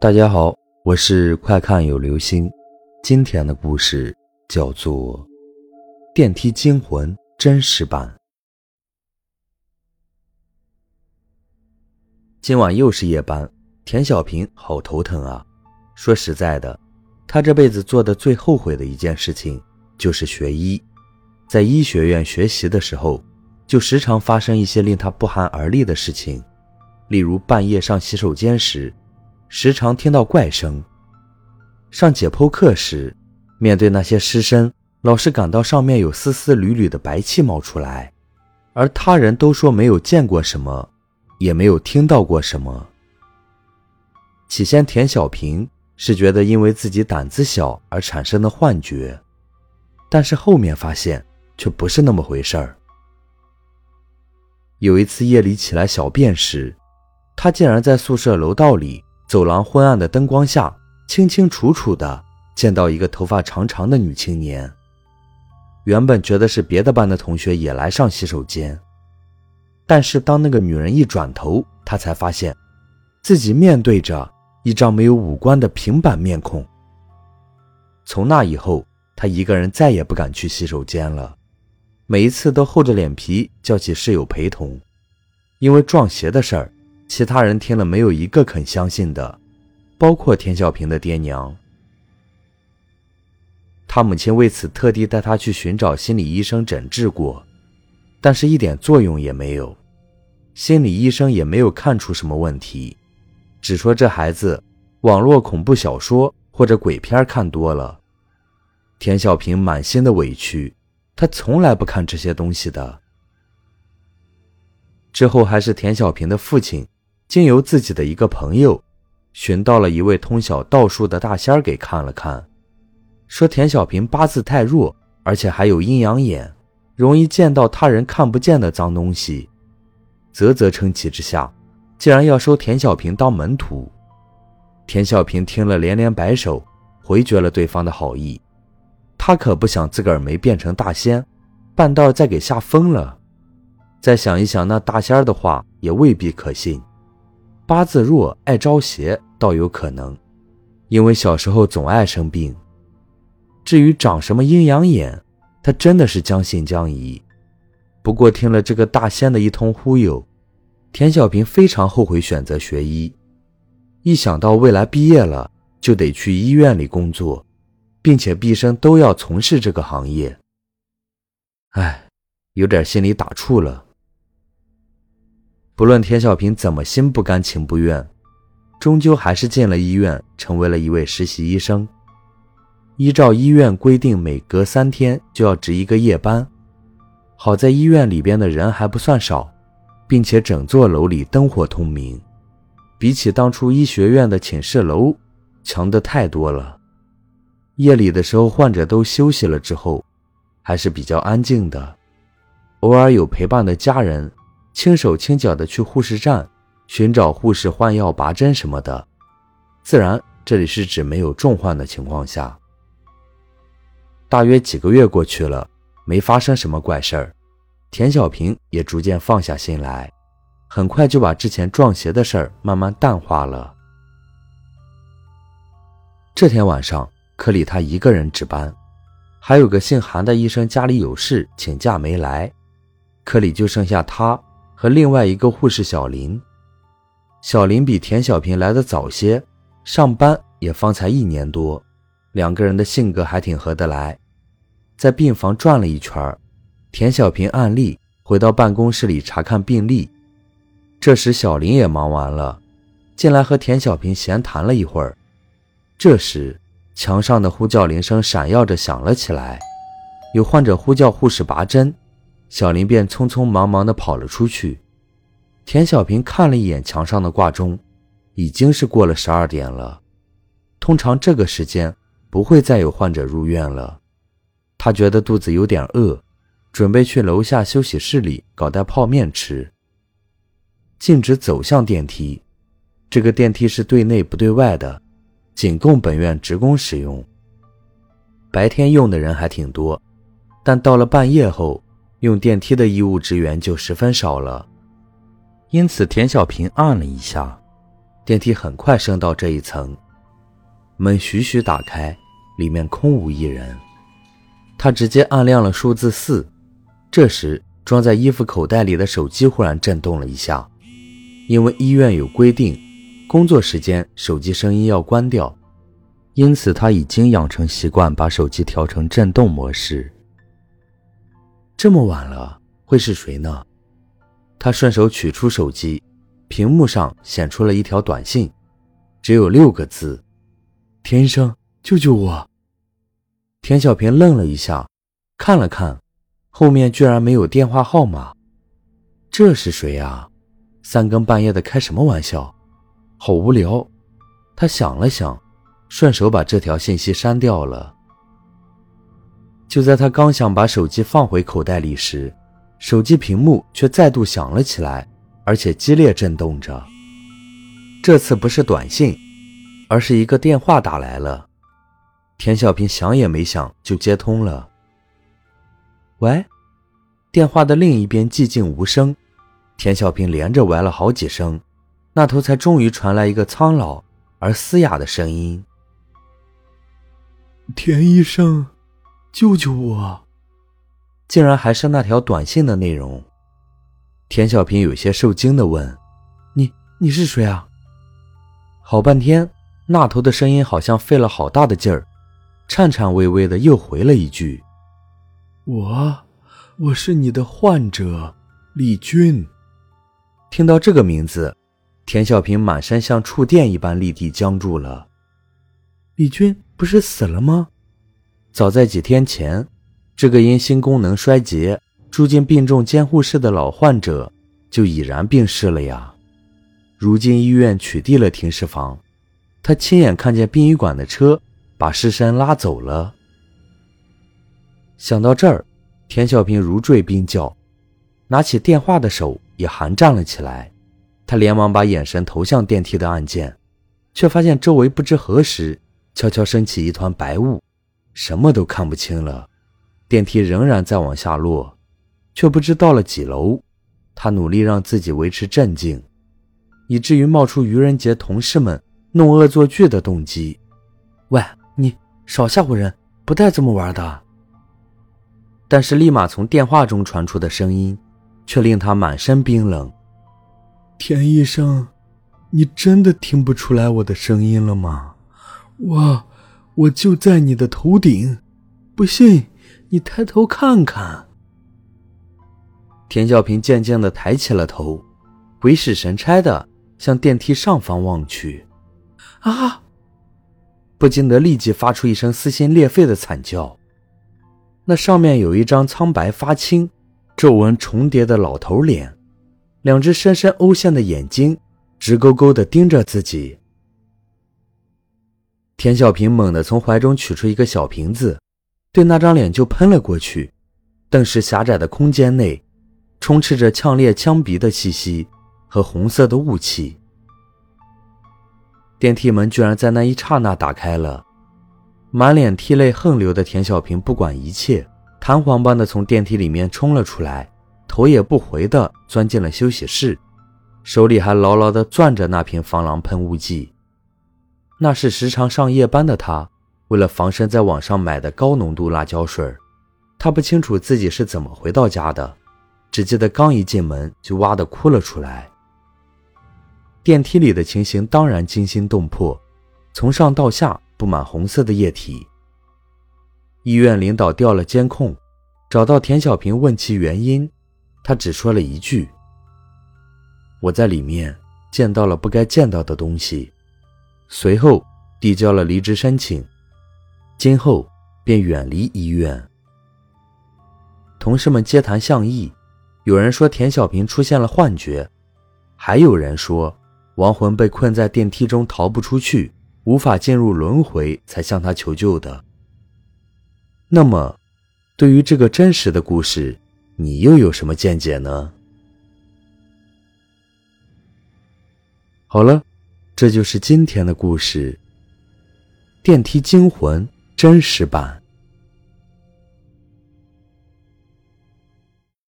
大家好，我是快看有流星。今天的故事叫做《电梯惊魂》真实版。今晚又是夜班，田小平好头疼啊！说实在的，他这辈子做的最后悔的一件事情就是学医。在医学院学习的时候，就时常发生一些令他不寒而栗的事情，例如半夜上洗手间时。时常听到怪声。上解剖课时，面对那些尸身，老是感到上面有丝丝缕缕的白气冒出来，而他人都说没有见过什么，也没有听到过什么。起先，田小平是觉得因为自己胆子小而产生的幻觉，但是后面发现却不是那么回事儿。有一次夜里起来小便时，他竟然在宿舍楼道里。走廊昏暗的灯光下，清清楚楚的见到一个头发长长的女青年。原本觉得是别的班的同学也来上洗手间，但是当那个女人一转头，他才发现自己面对着一张没有五官的平板面孔。从那以后，他一个人再也不敢去洗手间了，每一次都厚着脸皮叫起室友陪同，因为撞邪的事儿。其他人听了，没有一个肯相信的，包括田小平的爹娘。他母亲为此特地带他去寻找心理医生诊治过，但是一点作用也没有。心理医生也没有看出什么问题，只说这孩子网络恐怖小说或者鬼片看多了。田小平满心的委屈，他从来不看这些东西的。之后还是田小平的父亲。经由自己的一个朋友，寻到了一位通晓道术的大仙儿给看了看，说田小平八字太弱，而且还有阴阳眼，容易见到他人看不见的脏东西。啧啧称奇之下，竟然要收田小平当门徒。田小平听了连连摆手，回绝了对方的好意。他可不想自个儿没变成大仙，半道再给吓疯了。再想一想那大仙儿的话，也未必可信。八字弱爱招邪倒有可能，因为小时候总爱生病。至于长什么阴阳眼，他真的是将信将疑。不过听了这个大仙的一通忽悠，田小平非常后悔选择学医。一想到未来毕业了就得去医院里工作，并且毕生都要从事这个行业，哎，有点心里打怵了。不论田小平怎么心不甘情不愿，终究还是进了医院，成为了一位实习医生。依照医院规定，每隔三天就要值一个夜班。好在医院里边的人还不算少，并且整座楼里灯火通明，比起当初医学院的寝室楼强的太多了。夜里的时候，患者都休息了之后，还是比较安静的，偶尔有陪伴的家人。轻手轻脚的去护士站寻找护士换药拔针什么的，自然这里是指没有重患的情况下。大约几个月过去了，没发生什么怪事儿，田小平也逐渐放下心来，很快就把之前撞邪的事儿慢慢淡化了。这天晚上，科里他一个人值班，还有个姓韩的医生家里有事请假没来，科里就剩下他。和另外一个护士小林，小林比田小平来的早些，上班也方才一年多，两个人的性格还挺合得来。在病房转了一圈，田小平按例回到办公室里查看病历。这时小林也忙完了，进来和田小平闲谈了一会儿。这时墙上的呼叫铃声闪耀着响了起来，有患者呼叫护士拔针。小林便匆匆忙忙地跑了出去。田小平看了一眼墙上的挂钟，已经是过了十二点了。通常这个时间不会再有患者入院了。他觉得肚子有点饿，准备去楼下休息室里搞袋泡面吃。径直走向电梯，这个电梯是对内不对外的，仅供本院职工使用。白天用的人还挺多，但到了半夜后。用电梯的医务职员就十分少了，因此田小平按了一下，电梯很快升到这一层，门徐徐打开，里面空无一人。他直接按亮了数字四，这时装在衣服口袋里的手机忽然震动了一下，因为医院有规定，工作时间手机声音要关掉，因此他已经养成习惯把手机调成震动模式。这么晚了，会是谁呢？他顺手取出手机。屏幕上显出了一条短信，只有六个字：“田医生，救救我！”田小平愣了一下，看了看，后面居然没有电话号码。这是谁呀？三更半夜的开什么玩笑？好无聊。他想了想，顺手把这条信息删掉了。就在他刚想把手机放回口袋里时，手机屏幕却再度响了起来。而且激烈震动着。这次不是短信，而是一个电话打来了。田小平想也没想就接通了。喂，电话的另一边寂静无声。田小平连着喂了好几声，那头才终于传来一个苍老而嘶哑的声音：“田医生，救救我！”竟然还是那条短信的内容。田小平有些受惊的问：“你你是谁啊？”好半天，那头的声音好像费了好大的劲儿，颤颤巍巍的又回了一句：“我，我是你的患者，李军。”听到这个名字，田小平满身像触电一般立地僵住了。李军不是死了吗？早在几天前，这个因心功能衰竭。住进病重监护室的老患者就已然病逝了呀。如今医院取缔了停尸房，他亲眼看见殡仪馆的车把尸身拉走了。想到这儿，田小平如坠冰窖，拿起电话的手也寒战了起来。他连忙把眼神投向电梯的按键，却发现周围不知何时悄悄升起一团白雾，什么都看不清了。电梯仍然在往下落。却不知到了几楼，他努力让自己维持镇静，以至于冒出愚人节同事们弄恶作剧的动机。喂，你少吓唬人，不带这么玩的。但是立马从电话中传出的声音，却令他满身冰冷。田医生，你真的听不出来我的声音了吗？我，我就在你的头顶，不信你抬头看看。田小平渐渐的抬起了头，鬼使神差的向电梯上方望去，啊！不禁得立即发出一声撕心裂肺的惨叫。那上面有一张苍白发青、皱纹重叠的老头脸，两只深深凹陷的眼睛直勾勾的盯着自己。田小平猛地从怀中取出一个小瓶子，对那张脸就喷了过去。顿时，狭窄的空间内。充斥着呛烈呛鼻的气息和红色的雾气，电梯门居然在那一刹那打开了。满脸涕泪横流的田小平不管一切，弹簧般的从电梯里面冲了出来，头也不回的钻进了休息室，手里还牢牢的攥着那瓶防狼喷雾剂。那是时常上夜班的他，为了防身在网上买的高浓度辣椒水。他不清楚自己是怎么回到家的。只记得刚一进门就哇的哭了出来。电梯里的情形当然惊心动魄，从上到下布满红色的液体。医院领导调了监控，找到田小平问其原因，他只说了一句：“我在里面见到了不该见到的东西。”随后递交了离职申请，今后便远离医院。同事们皆谈相议。有人说田小平出现了幻觉，还有人说亡魂被困在电梯中逃不出去，无法进入轮回，才向他求救的。那么，对于这个真实的故事，你又有什么见解呢？好了，这就是今天的故事——电梯惊魂真实版。